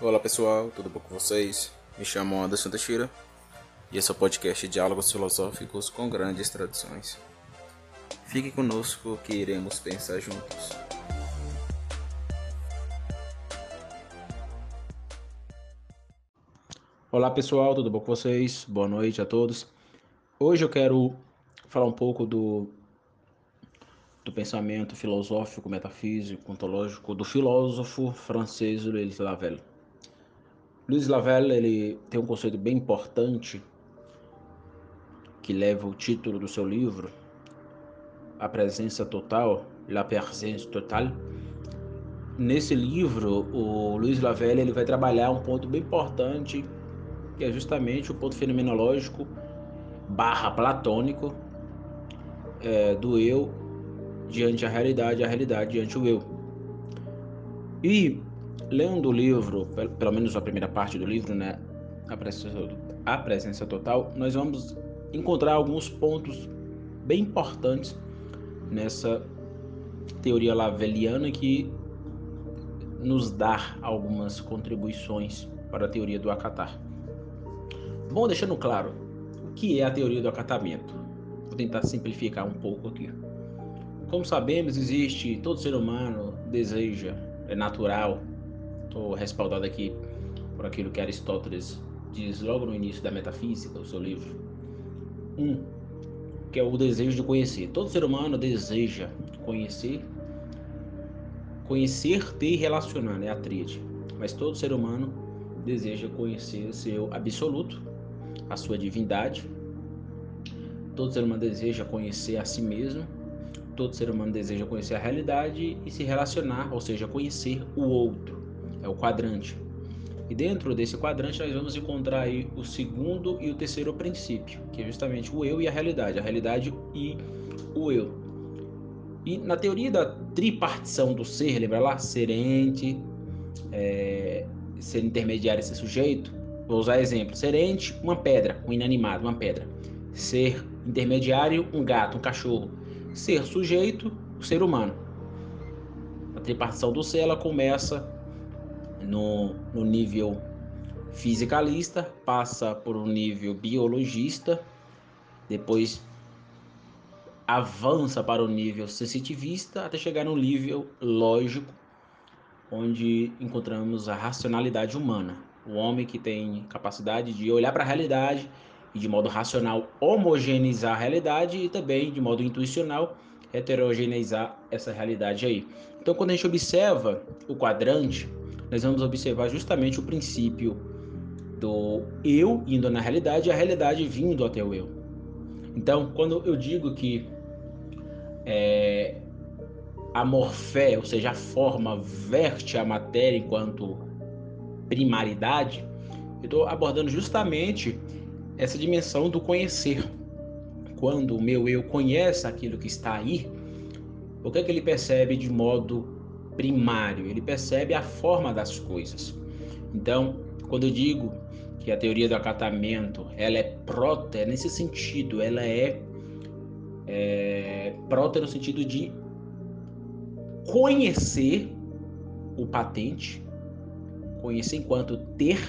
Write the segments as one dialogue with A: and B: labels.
A: Olá pessoal, tudo bom com vocês? Me chamo Anderson Teixeira e esse é o podcast Diálogos Filosóficos com Grandes Tradições. Fique conosco que iremos pensar juntos.
B: Olá pessoal, tudo bom com vocês? Boa noite a todos. Hoje eu quero falar um pouco do, do pensamento filosófico, metafísico, ontológico do filósofo francês Louis Lavelle. Louis Lavelle ele tem um conceito bem importante que leva o título do seu livro, A Presença Total, La Présence Totale. Nesse livro, o Louis Lavelle ele vai trabalhar um ponto bem importante que é justamente o ponto fenomenológico barra platônico é, do eu diante da realidade, a realidade diante o eu. E lendo o livro, pelo menos a primeira parte do livro, né, a presença, a presença total, nós vamos encontrar alguns pontos bem importantes nessa teoria laveliana que nos dá algumas contribuições para a teoria do acatar. Bom, deixando claro, o que é a teoria do acatamento? Vou tentar simplificar um pouco aqui. Como sabemos, existe, todo ser humano deseja, é natural, estou respaldado aqui por aquilo que Aristóteles diz logo no início da Metafísica, o seu livro. Um, que é o desejo de conhecer. Todo ser humano deseja conhecer, conhecer, ter e relacionar, né? A tríade. Mas todo ser humano deseja conhecer seu absoluto, a sua divindade. Todo ser humano deseja conhecer a si mesmo. Todo ser humano deseja conhecer a realidade e se relacionar, ou seja, conhecer o outro. É o quadrante. E dentro desse quadrante nós vamos encontrar aí o segundo e o terceiro princípio, que é justamente o eu e a realidade, a realidade e o eu. E na teoria da tripartição do ser, lembra lá? Ser ente, é, ser intermediário, ser sujeito, Vou usar exemplo. Ser ente, uma pedra, um inanimado, uma pedra. Ser intermediário, um gato, um cachorro. Ser sujeito, o ser humano. A tripartição do ser ela começa no, no nível fisicalista, passa por um nível biologista, depois avança para o nível sensitivista até chegar no nível lógico, onde encontramos a racionalidade humana o homem que tem capacidade de olhar para a realidade e de modo racional homogeneizar a realidade e também de modo intuicional heterogeneizar essa realidade aí. Então, quando a gente observa o quadrante, nós vamos observar justamente o princípio do eu indo na realidade e a realidade vindo até o eu. Então, quando eu digo que é, a morfé, ou seja, a forma, verte a matéria enquanto primaridade, eu estou abordando justamente essa dimensão do conhecer. Quando o meu eu conhece aquilo que está aí, o que é que ele percebe de modo primário? Ele percebe a forma das coisas. Então, quando eu digo que a teoria do acatamento ela é próter nesse sentido, ela é, é próter no sentido de conhecer o patente, conhecer enquanto ter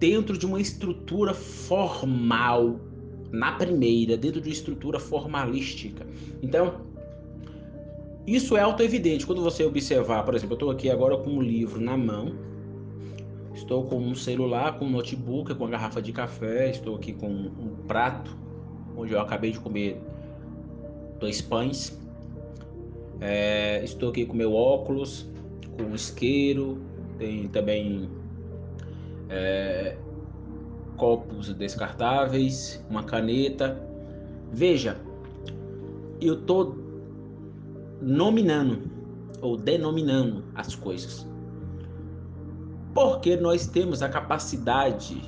B: dentro de uma estrutura formal, na primeira, dentro de uma estrutura formalística. Então, isso é auto-evidente. Quando você observar, por exemplo, eu estou aqui agora com um livro na mão, estou com um celular, com um notebook, com uma garrafa de café, estou aqui com um prato, onde eu acabei de comer dois pães. É, estou aqui com meu óculos, com isqueiro, tem também é, copos descartáveis, uma caneta. Veja, eu estou nominando ou denominando as coisas. Porque nós temos a capacidade,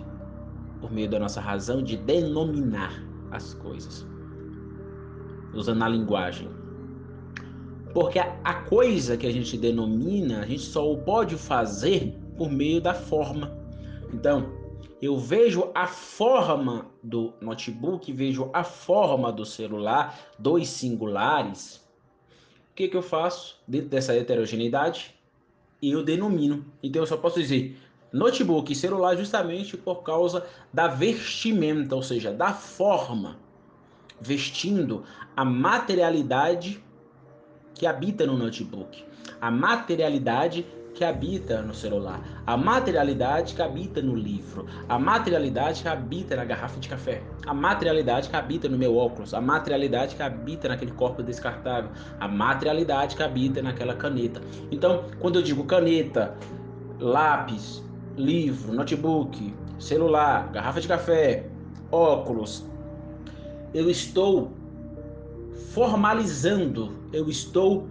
B: por meio da nossa razão, de denominar as coisas, usando a linguagem. Porque a, a coisa que a gente denomina, a gente só pode fazer por meio da forma. Então, eu vejo a forma do notebook, vejo a forma do celular, dois singulares. Que, que eu faço dentro dessa heterogeneidade? eu denomino. Então eu só posso dizer notebook e celular justamente por causa da vestimenta, ou seja, da forma, vestindo a materialidade que habita no notebook, a materialidade que habita no celular, a materialidade que habita no livro, a materialidade que habita na garrafa de café, a materialidade que habita no meu óculos, a materialidade que habita naquele corpo descartável, a materialidade que habita naquela caneta. Então, quando eu digo caneta, lápis, livro, notebook, celular, garrafa de café, óculos, eu estou formalizando, eu estou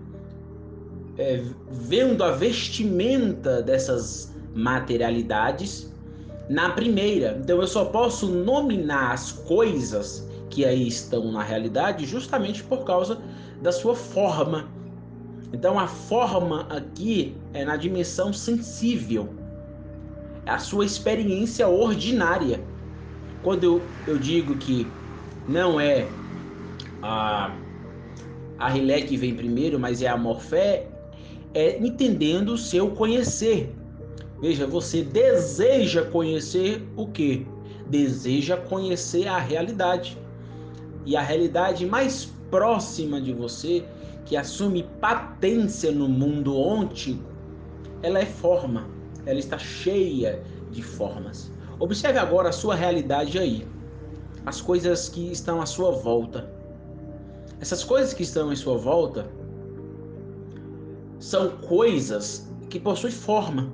B: é, vendo a vestimenta dessas materialidades na primeira. Então eu só posso nominar as coisas que aí estão na realidade justamente por causa da sua forma. Então a forma aqui é na dimensão sensível, é a sua experiência ordinária. Quando eu, eu digo que não é a, a rilé que vem primeiro, mas é a morfé, é entendendo o seu conhecer. Veja, você deseja conhecer o que? Deseja conhecer a realidade. E a realidade mais próxima de você, que assume patência no mundo ontico, ela é forma. Ela está cheia de formas. Observe agora a sua realidade aí. As coisas que estão à sua volta. Essas coisas que estão em sua volta são coisas que possuem forma.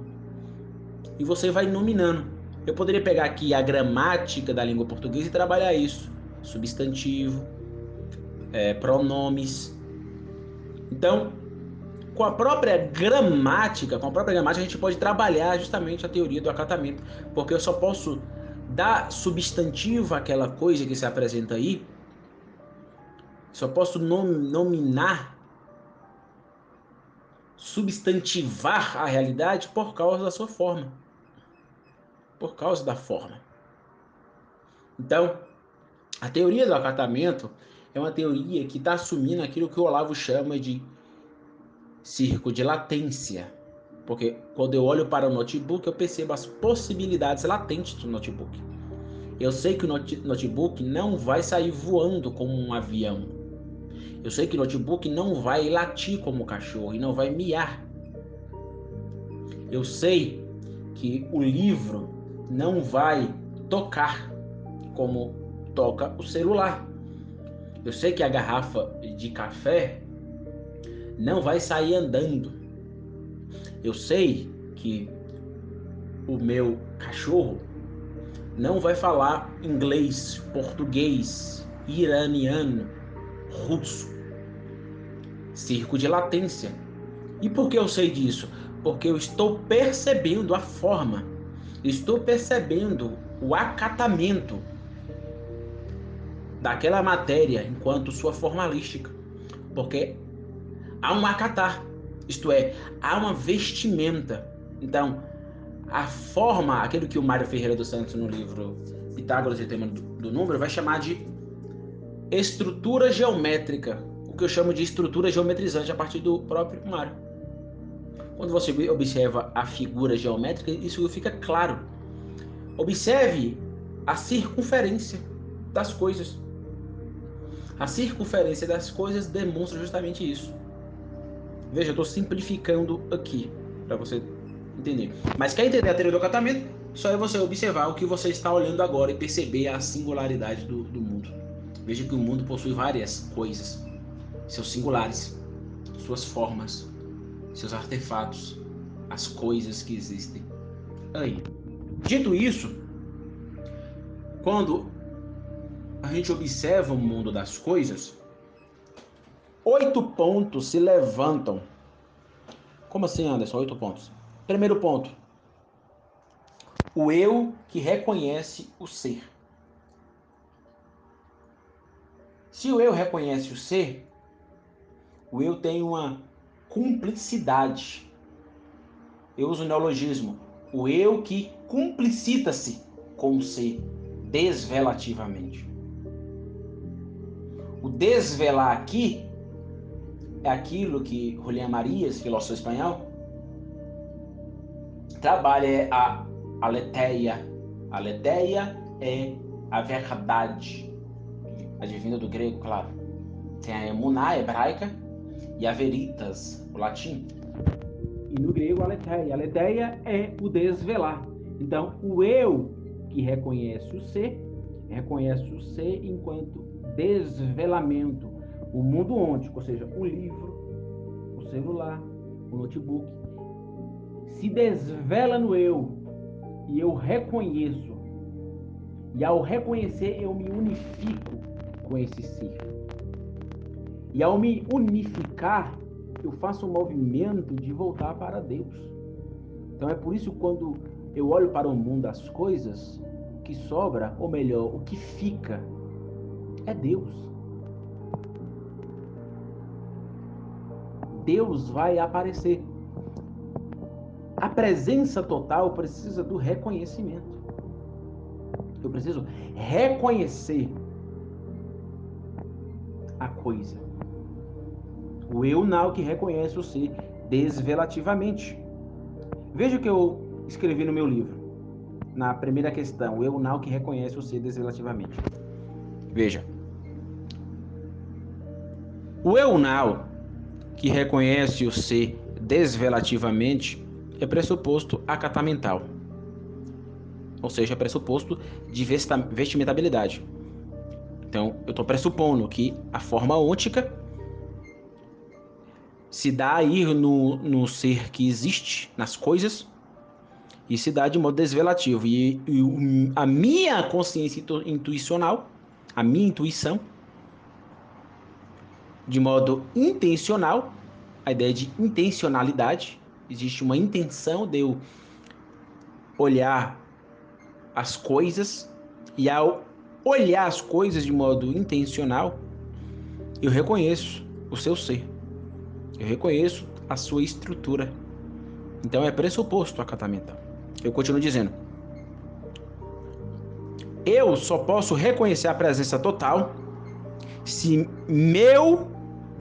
B: E você vai nominando. Eu poderia pegar aqui a gramática da língua portuguesa e trabalhar isso. Substantivo, é, pronomes. Então, com a própria gramática, com a própria gramática, a gente pode trabalhar justamente a teoria do acatamento. Porque eu só posso dar substantivo àquela coisa que se apresenta aí, só posso nominar substantivar a realidade por causa da sua forma. Por causa da forma. Então, a teoria do acatamento é uma teoria que está assumindo aquilo que o Olavo chama de circo de latência. Porque quando eu olho para o notebook, eu percebo as possibilidades latentes do notebook. Eu sei que o notebook não vai sair voando como um avião. Eu sei que o notebook não vai latir como cachorro e não vai miar. Eu sei que o livro não vai tocar como toca o celular. Eu sei que a garrafa de café não vai sair andando. Eu sei que o meu cachorro não vai falar inglês, português, iraniano, russo circo de latência. E por que eu sei disso? Porque eu estou percebendo a forma, estou percebendo o acatamento daquela matéria enquanto sua formalística. Porque há um acatar, isto é, há uma vestimenta. Então, a forma, aquilo que o Mário Ferreira dos Santos no livro Pitágoras e Tema do Número vai chamar de estrutura geométrica o que eu chamo de estrutura geometrizante a partir do próprio Mário. Quando você observa a figura geométrica, isso fica claro. Observe a circunferência das coisas. A circunferência das coisas demonstra justamente isso. Veja, eu estou simplificando aqui para você entender. Mas quer entender a teoria do acatamento? Só é você observar o que você está olhando agora e perceber a singularidade do, do mundo. Veja que o mundo possui várias coisas seus singulares, suas formas, seus artefatos, as coisas que existem. Aí, dito isso, quando a gente observa o mundo das coisas, oito pontos se levantam. Como assim, Anderson? Oito pontos. Primeiro ponto: o eu que reconhece o ser. Se o eu reconhece o ser, o eu tem uma cumplicidade. Eu uso o neologismo. O eu que cumplicita-se com o ser desvelativamente. O desvelar aqui é aquilo que Julián Marias, filósofo espanhol, trabalha é a aletheia. Aletheia é a verdade, advinda do grego, claro. Tem a emuná hebraica e a veritas, o latim. E no grego, aletheia. Aletheia é o desvelar. Então, o eu que reconhece o ser, reconhece o ser enquanto desvelamento. O mundo onde, ou seja, o livro, o celular, o notebook, se desvela no eu e eu reconheço. E ao reconhecer, eu me unifico com esse ser. E ao me unificar, eu faço um movimento de voltar para Deus. Então é por isso quando eu olho para o mundo das coisas, que sobra, ou melhor, o que fica, é Deus. Deus vai aparecer. A presença total precisa do reconhecimento. Eu preciso reconhecer a coisa. O eu não que reconhece o ser desvelativamente. Veja o que eu escrevi no meu livro. Na primeira questão, o eu não que reconhece o ser desvelativamente. Veja. O eu não que reconhece o ser desvelativamente é pressuposto acatamental. Ou seja, é pressuposto de vestimentabilidade. Então, eu estou pressupondo que a forma ôntica se dá aí no, no ser que existe, nas coisas, e se dá de modo desvelativo. E, e a minha consciência intuicional, a minha intuição, de modo intencional, a ideia de intencionalidade, existe uma intenção de eu olhar as coisas e ao olhar as coisas de modo intencional, eu reconheço o seu ser. Eu reconheço a sua estrutura. Então é pressuposto acatamental. Eu continuo dizendo. Eu só posso reconhecer a presença total se meu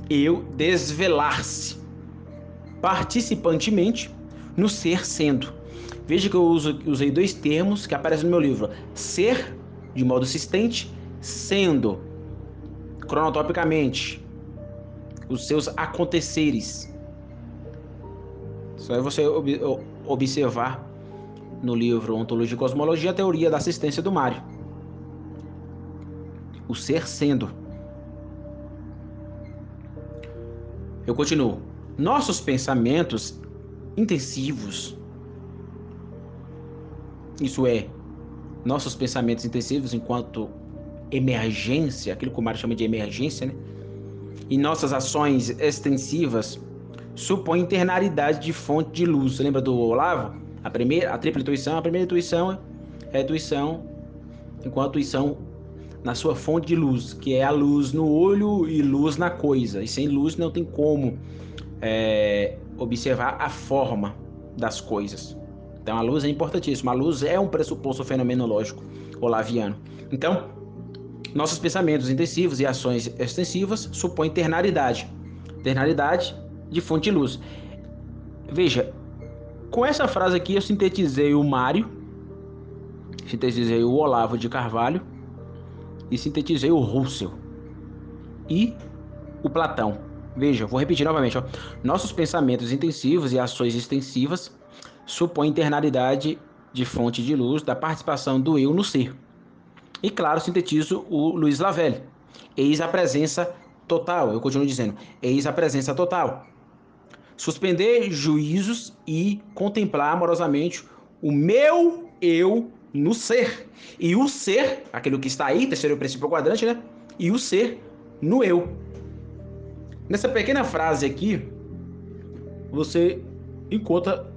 B: eu desvelar-se participantemente no ser sendo. Veja que eu uso, usei dois termos que aparecem no meu livro: ser, de modo existente, sendo, cronotopicamente, os seus aconteceres. Só é você ob observar no livro Ontologia e Cosmologia a teoria da assistência do Mário. O ser sendo. Eu continuo. Nossos pensamentos intensivos, isso é, nossos pensamentos intensivos enquanto emergência, aquilo que o Mário chama de emergência, né? E nossas ações extensivas supõem internalidade de fonte de luz. Você lembra do Olavo? A primeira, a tripla intuição, a primeira intuição é a intuição enquanto intuição na sua fonte de luz, que é a luz no olho e luz na coisa. E sem luz não tem como é, observar a forma das coisas. Então a luz é importantíssima. A luz é um pressuposto fenomenológico olaviano. Então, nossos pensamentos intensivos e ações extensivas supõem ternalidade. Ternalidade de fonte de luz. Veja, com essa frase aqui eu sintetizei o Mário, sintetizei o Olavo de Carvalho e sintetizei o Russell e o Platão. Veja, vou repetir novamente. Ó. Nossos pensamentos intensivos e ações extensivas supõem internalidade de fonte de luz da participação do eu no ser. E claro, sintetizo o Luiz Lavelli. Eis a presença total. Eu continuo dizendo, eis a presença total. Suspender juízos e contemplar amorosamente o meu eu no ser. E o ser, aquilo que está aí, terceiro princípio quadrante, né? E o ser no eu. Nessa pequena frase aqui, você encontra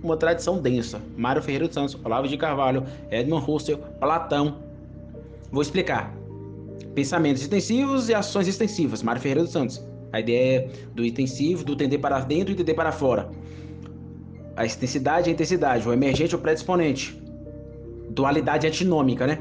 B: uma tradição densa. Mário Ferreira dos Santos, Olavo de Carvalho, Edmund Husserl, Platão, Vou explicar. Pensamentos extensivos e ações extensivas. Mário Ferreira dos Santos. A ideia é do intensivo, do tender para dentro e tender para fora. A extensidade e a intensidade. O emergente e o predisponente. Dualidade antinômica, né?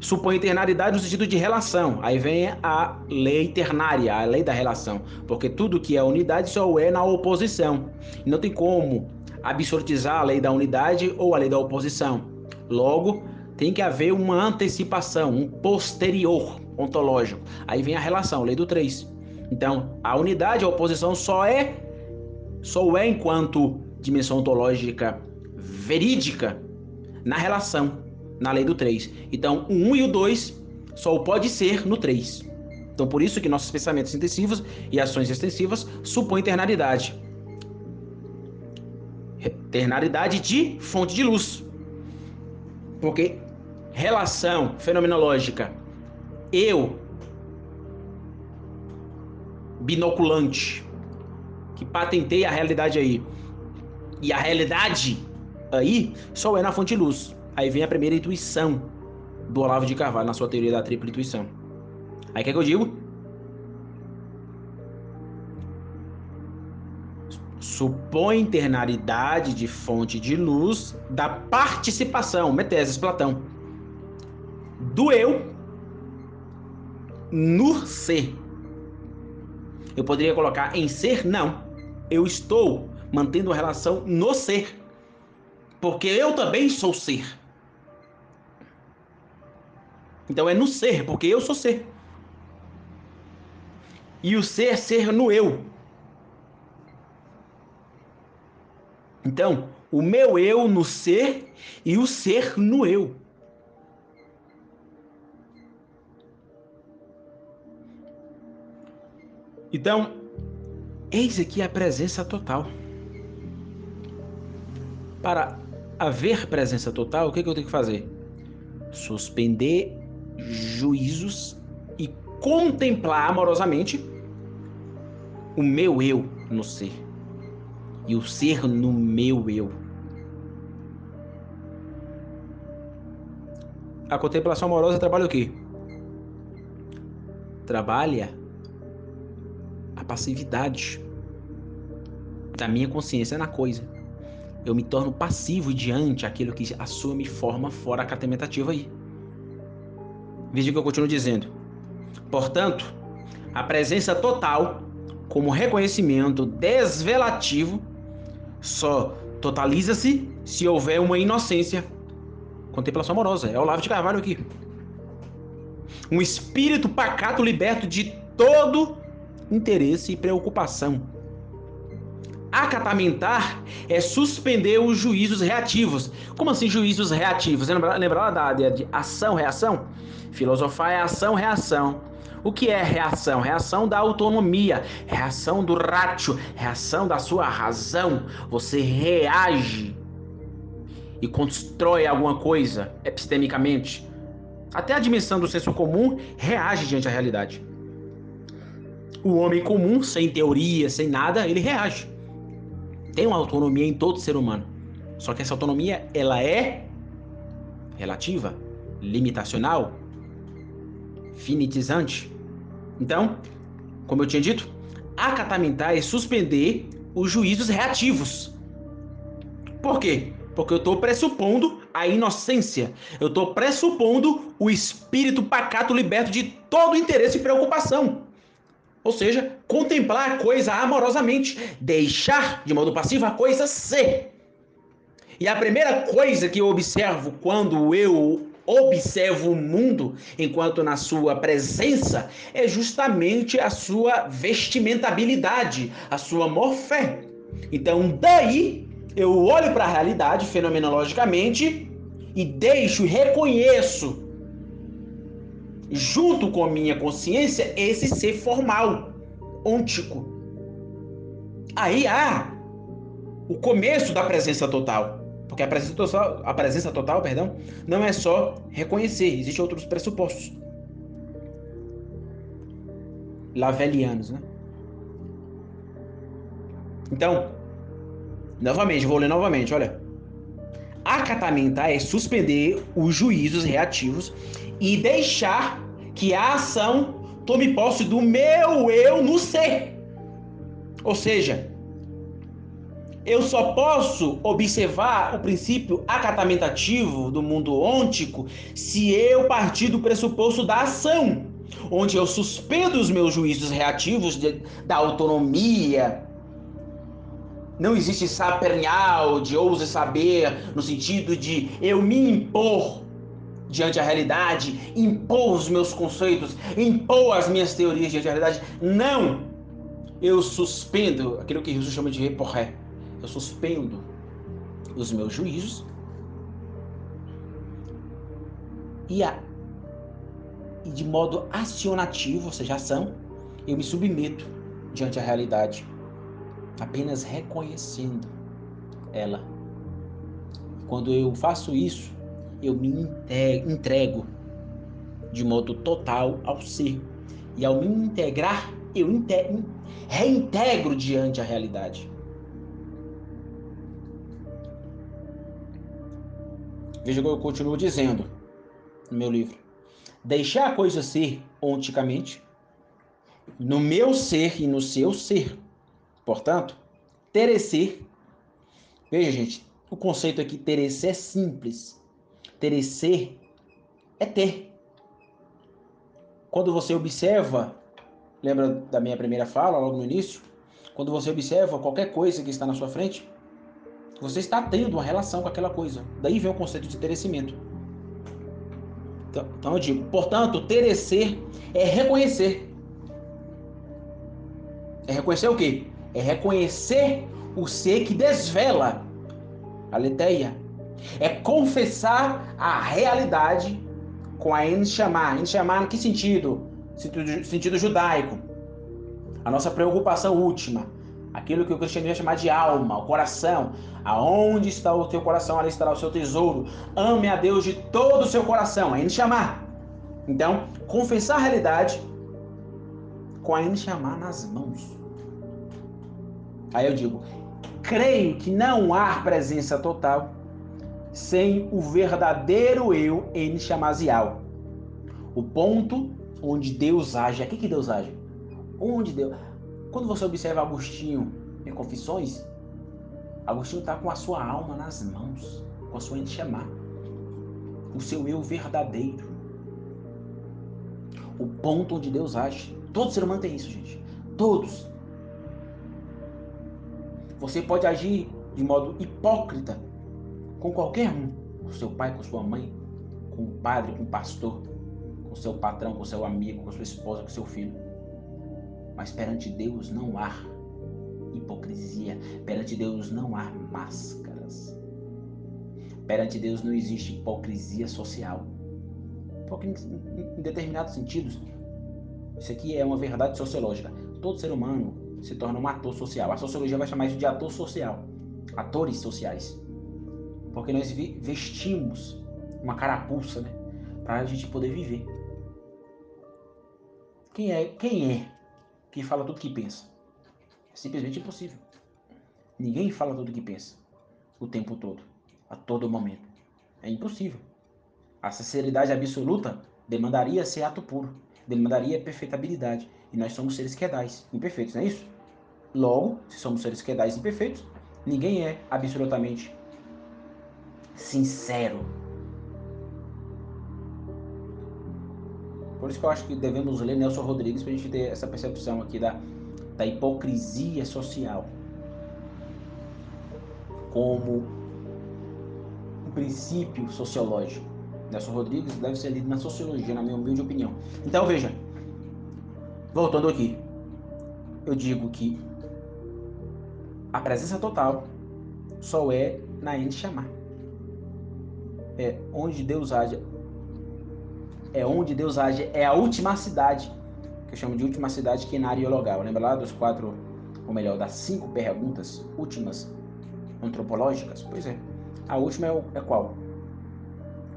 B: Supõe eternalidade no sentido de relação. Aí vem a lei ternária, a lei da relação. Porque tudo que é unidade só é na oposição. Não tem como absolutizar a lei da unidade ou a lei da oposição. Logo, tem que haver uma antecipação, um posterior ontológico. Aí vem a relação, lei do 3. Então, a unidade, a oposição só é só é enquanto dimensão ontológica verídica na relação, na lei do 3. Então, o 1 e o 2 só pode ser no 3. Então, por isso que nossos pensamentos intensivos e ações extensivas supõem eternalidade. Eternalidade de fonte de luz. Porque relação fenomenológica, eu, binoculante, que patentei a realidade aí, e a realidade aí só é na fonte de luz. Aí vem a primeira intuição do Olavo de Carvalho na sua teoria da tripla intuição. Aí o que, é que eu digo? Supõe internalidade de fonte de luz da participação, Meteses Platão, do eu no ser. Eu poderia colocar em ser? Não. Eu estou mantendo a relação no ser. Porque eu também sou ser. Então é no ser, porque eu sou ser. E o ser, ser no eu. Então, o meu eu no ser e o ser no eu. Então, eis aqui a presença total. Para haver presença total, o que, que eu tenho que fazer? Suspender juízos e contemplar amorosamente o meu eu no ser e o ser no meu eu. A contemplação amorosa trabalha o quê? Trabalha a passividade da minha consciência na coisa. Eu me torno passivo diante aquilo que assume forma fora a catementativa aí. Veja o que eu continuo dizendo. Portanto, a presença total, como reconhecimento desvelativo, só totaliza-se se houver uma inocência. Contemplação amorosa. É o Lavo de Carvalho aqui. Um espírito pacato liberto de todo interesse e preocupação. Acatamentar é suspender os juízos reativos. Como assim juízos reativos? Lembra, lembra da ideia de ação-reação? Filosofar é ação-reação. O que é reação? Reação da autonomia, reação do ratio, reação da sua razão. Você reage e constrói alguma coisa epistemicamente. Até a dimensão do senso comum reage diante da realidade. O homem comum, sem teoria, sem nada, ele reage. Tem uma autonomia em todo ser humano. Só que essa autonomia, ela é relativa, limitacional, finitizante. Então, como eu tinha dito, acatamentar é suspender os juízos reativos. Por quê? Porque eu estou pressupondo a inocência. Eu estou pressupondo o espírito pacato liberto de todo interesse e preocupação. Ou seja, contemplar a coisa amorosamente, deixar de modo passivo a coisa ser. E a primeira coisa que eu observo quando eu observo o mundo enquanto na sua presença é justamente a sua vestimentabilidade, a sua morfé. Então, daí eu olho para a realidade fenomenologicamente e deixo e reconheço junto com minha consciência, esse ser formal, ôntico. Aí há o começo da presença total. Porque a presença total, a presença total, perdão, não é só reconhecer, existem outros pressupostos. Lavelianos, né? Então, novamente, vou ler novamente, olha. Acatamentar é suspender os juízos reativos e deixar que a ação tome posse do meu eu no ser. Ou seja, eu só posso observar o princípio acatamentativo do mundo ôntico se eu partir do pressuposto da ação, onde eu suspendo os meus juízos reativos de, da autonomia Não existe sapernial de ouse saber, no sentido de eu me impor diante da realidade, impor os meus conceitos, impor as minhas teorias diante da realidade. Não! Eu suspendo aquilo que Jesus chama de reporré. Eu suspendo os meus juízos e, a, e de modo acionativo, ou seja, ação, eu me submeto diante da realidade, apenas reconhecendo ela. Quando eu faço isso, eu me entrego de modo total ao ser. E ao me integrar, eu reintegro diante da realidade. Veja que eu continuo dizendo no meu livro. Deixar a coisa ser onticamente, no meu ser e no seu ser. Portanto, terecer. Veja, gente, o conceito aqui terecer é simples. Terecer é ter. Quando você observa, lembra da minha primeira fala, logo no início? Quando você observa qualquer coisa que está na sua frente, você está tendo uma relação com aquela coisa. Daí vem o conceito de terecimento. Então, então eu digo, portanto, terecer é reconhecer. É reconhecer o quê? É reconhecer o ser que desvela a leteia. É confessar a realidade com a Enxamar. Enxamar em que? Sentido, sentido judaico. A nossa preocupação última aquilo que o cristianismo chama de alma, o coração. Aonde está o teu coração, ali estará o seu tesouro. Ame a Deus de todo o seu coração, ainda chamar. Então, confessar a realidade com ainda chamar nas mãos. Aí eu digo, creio que não há presença total sem o verdadeiro eu em chamazial. O ponto onde Deus age. Aqui que Deus age? Onde Deus quando você observa Agostinho em Confissões, Agostinho está com a sua alma nas mãos, com a sua enxamar, o seu eu verdadeiro. O ponto onde Deus age. Todo ser humano tem isso, gente. Todos. Você pode agir de modo hipócrita com qualquer um. Com seu pai, com sua mãe, com o padre, com o pastor, com seu patrão, com seu amigo, com sua esposa, com seu filho. Mas perante Deus não há hipocrisia, perante Deus não há máscaras. Perante Deus não existe hipocrisia social. Porque em, determinados sentidos, isso aqui é uma verdade sociológica. Todo ser humano se torna um ator social. A sociologia vai chamar isso de ator social, atores sociais. Porque nós vestimos uma carapuça, né, para a gente poder viver. Quem é, quem é que fala tudo que pensa. É simplesmente impossível. Ninguém fala tudo que pensa o tempo todo, a todo momento. É impossível. A sinceridade absoluta demandaria ser ato puro, demandaria perfeitabilidade. E nós somos seres quedais, imperfeitos, não é isso? Logo, se somos seres quedais imperfeitos, ninguém é absolutamente sincero Por isso que eu acho que devemos ler Nelson Rodrigues para a gente ter essa percepção aqui da, da hipocrisia social como um princípio sociológico. Nelson Rodrigues deve ser lido na sociologia, na minha humilde opinião. Então veja, voltando aqui, eu digo que a presença total só é na Ente chamar. É onde Deus age é onde Deus age, é a última cidade, que eu chamo de última cidade que é na. Lembra lá dos quatro, ou melhor, das cinco perguntas últimas antropológicas? Pois é. A última é, é qual?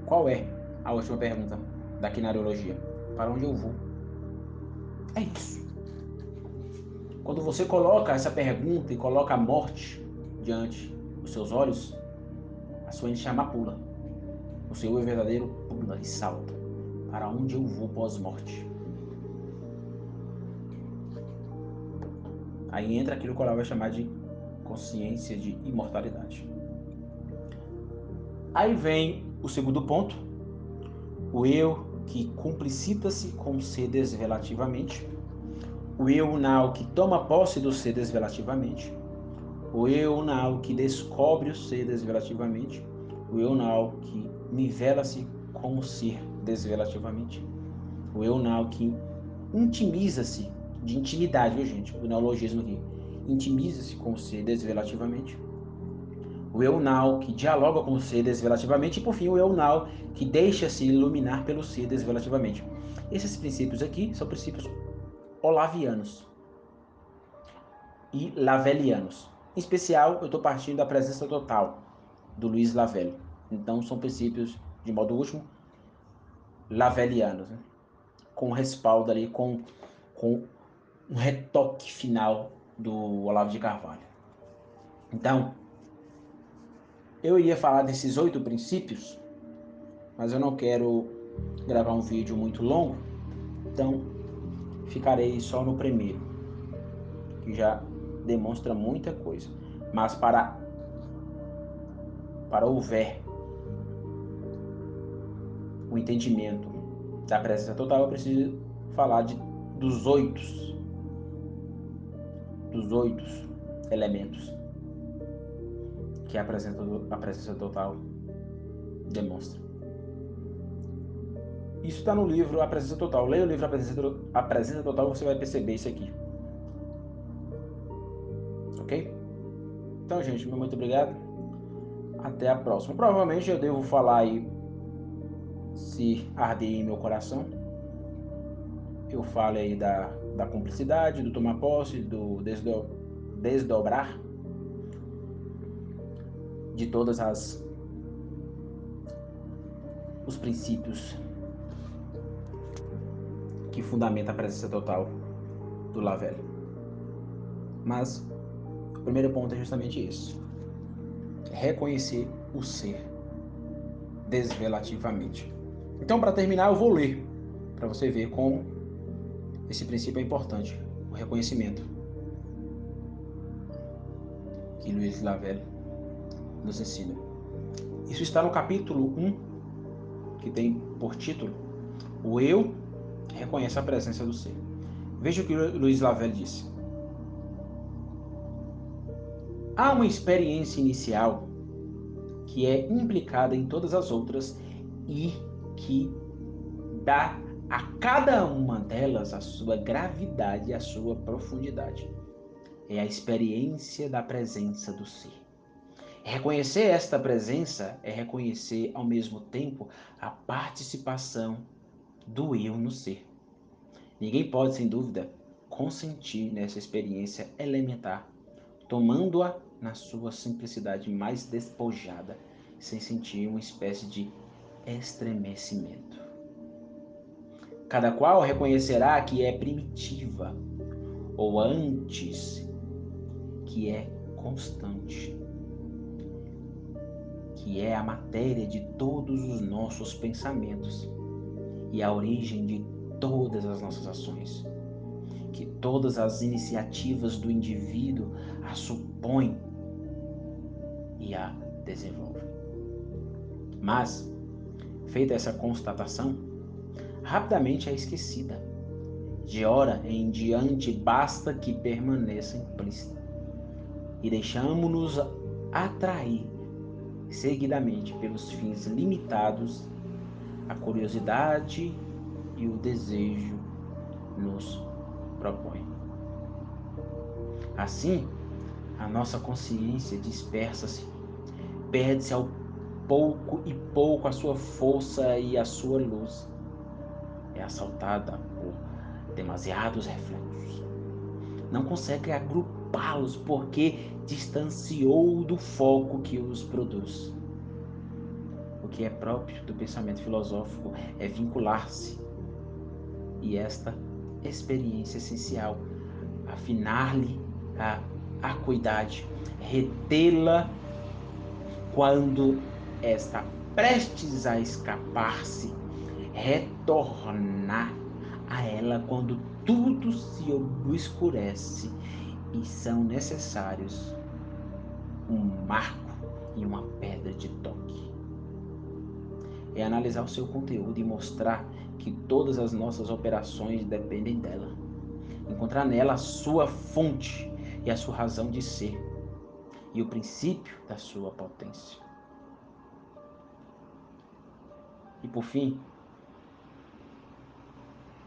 B: Qual é a última pergunta da quinariologia? Para onde eu vou? É isso. Quando você coloca essa pergunta e coloca a morte diante dos seus olhos, a sua chama pula. O seu eu verdadeiro pula e salta para onde eu vou pós-morte. Aí entra aquilo que o vai chamar de consciência de imortalidade. Aí vem o segundo ponto, o eu que complicita-se com o ser desvelativamente, o eu now que toma posse do ser desvelativamente, o eu now que descobre o ser desvelativamente, o eu now que nivela-se com o ser desvelativamente, o eu now que intimiza-se de intimidade, viu gente? O neologismo aqui. Intimiza-se com o ser desvelativamente. O eu now que dialoga com o ser desvelativamente e por fim o eu now que deixa-se iluminar pelo ser desvelativamente. Esses princípios aqui são princípios olavianos e lavelianos. Em especial, eu estou partindo da presença total do Luiz Lavelle. Então, são princípios, de modo último, lavelianos, né? com respaldo ali, com, com um retoque final do Olavo de Carvalho. Então, eu ia falar desses oito princípios, mas eu não quero gravar um vídeo muito longo, então ficarei só no primeiro, que já demonstra muita coisa. Mas para para houver o entendimento da presença total, eu preciso falar de, dos oito dos oito elementos que a presença, a presença total demonstra. Isso está no livro A Presença Total. Leia o livro A Presença, a Presença Total você vai perceber isso aqui. Ok? Então, gente, muito obrigado. Até a próxima. Provavelmente eu devo falar aí se arder em meu coração. Eu falo aí da, da cumplicidade, do tomar posse, do desdo, desdobrar de todas as os princípios que fundamenta a presença total do Lavelle. Mas o primeiro ponto é justamente isso: reconhecer o ser desvelativamente. Então, para terminar, eu vou ler para você ver como esse princípio é importante, o reconhecimento que Luiz Lavelle nos ensina. Isso está no capítulo 1, que tem por título O Eu reconhece a presença do ser. Veja o que Luiz Lavelle disse. Há uma experiência inicial que é implicada em todas as outras e que dá a cada uma delas a sua gravidade a sua profundidade. É a experiência da presença do ser. Reconhecer esta presença é reconhecer ao mesmo tempo a participação do eu no ser. Ninguém pode, sem dúvida, consentir nessa experiência elementar, tomando-a na sua simplicidade mais despojada, sem sentir uma espécie de estremecimento. Cada qual reconhecerá que é primitiva, ou antes, que é constante, que é a matéria de todos os nossos pensamentos e a origem de todas as nossas ações. Que todas as iniciativas do indivíduo a supõem e a desenvolvem. Mas, feita essa constatação, rapidamente é esquecida. De hora em diante basta que permaneça implícita. E deixamos-nos atrair seguidamente pelos fins limitados a curiosidade e o desejo nos propõem. Assim, a nossa consciência dispersa-se, perde-se ao pouco e pouco a sua força e a sua luz. É assaltada por demasiados reflexos. Não consegue agrupá-los porque distanciou do foco que os produz. O que é próprio do pensamento filosófico é vincular-se e esta experiência essencial, afinar-lhe a acuidade, retê-la quando está prestes a escapar-se, retornar a ela quando tudo se obscurece e são necessários um marco e uma pedra de toque é analisar o seu conteúdo e mostrar que todas as nossas operações dependem dela. Encontrar nela a sua fonte e a sua razão de ser. e o princípio da sua potência. E por fim,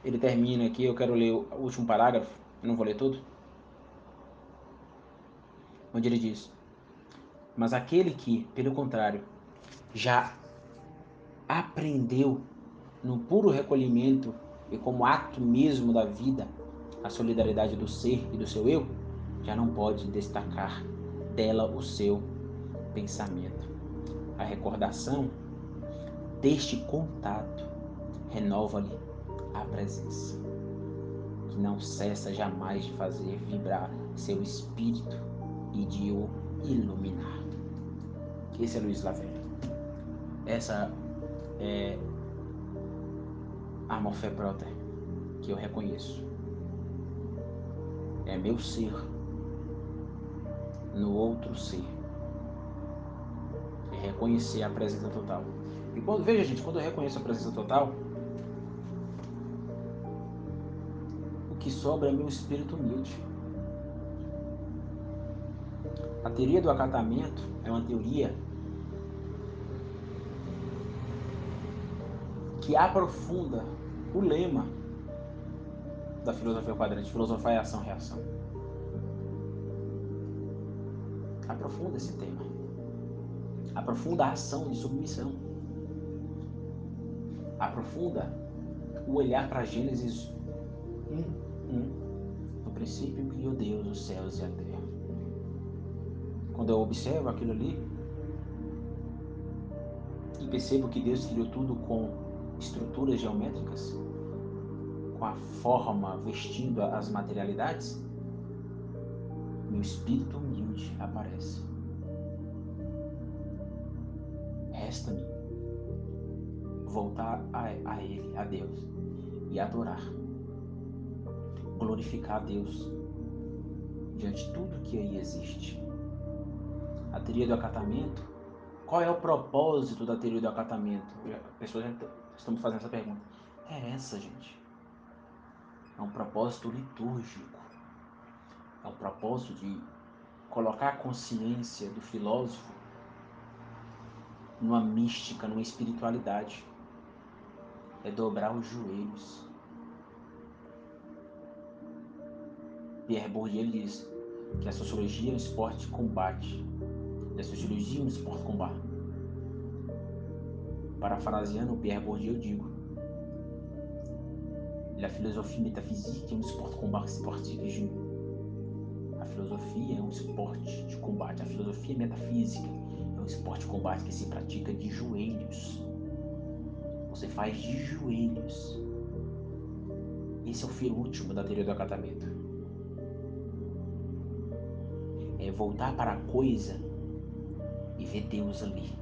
B: ele termina aqui, eu quero ler o último parágrafo, eu não vou ler tudo. Onde ele diz: Mas aquele que, pelo contrário, já aprendeu no puro recolhimento e como ato mesmo da vida a solidariedade do ser e do seu eu, já não pode destacar dela o seu pensamento. A recordação deste contato renova-lhe a presença, que não cessa jamais de fazer vibrar seu espírito e de o iluminar. Esse é Luiz Lavelle. Essa é a Morfé Proter que eu reconheço. É meu ser no outro ser. É reconhecer a presença total. E quando, veja, gente, quando eu reconheço a presença total, o que sobra é meu espírito humilde. A teoria do acatamento é uma teoria que aprofunda o lema da filosofia quadrante, filosofar é ação, reação. Aprofunda esse tema. Aprofunda a ação de submissão. Aprofunda o olhar para Gênesis 1, 1. No princípio criou Deus os céus e a terra. Quando eu observo aquilo ali e percebo que Deus criou tudo com estruturas geométricas, com a forma vestindo as materialidades, meu espírito humilde aparece. Resta-me voltar a, a Ele, a Deus, e adorar, glorificar a Deus diante de tudo que aí existe. A teoria do acatamento, qual é o propósito da teoria do acatamento? Pessoas já estão me fazendo essa pergunta. É essa, gente. É um propósito litúrgico. É um propósito de colocar a consciência do filósofo numa mística, numa espiritualidade. É dobrar os joelhos. Pierre Bourdieu diz que a sociologia é um esporte de combate. E a sociologia é um esporte de combate. Parafraseando Pierre Bourdieu, eu digo: La philosophie métaphysique é um esporte de combate joelhos filosofia é um esporte de combate. A filosofia metafísica é um esporte de combate que se pratica de joelhos. Você faz de joelhos. Esse é o fim último da teoria do acatamento. É voltar para a coisa e ver Deus ali.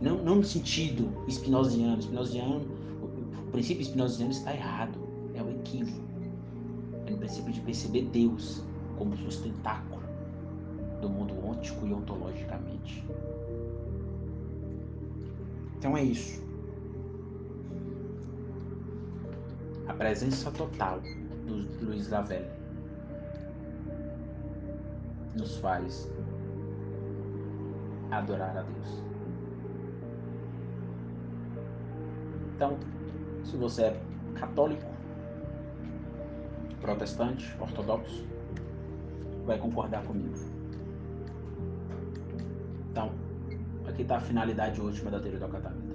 B: Não, não no sentido espinosiano. Espinosiano, o, princípio espinosiano está errado. É o equívoco. É no princípio de perceber Deus como sustentáculo do mundo ôntico e ontologicamente. Então é isso. Presença total do Luiz Lavelle nos faz adorar a Deus. Então, se você é católico, protestante, ortodoxo, vai concordar comigo. Então, aqui está a finalidade última da teoria do acatamento.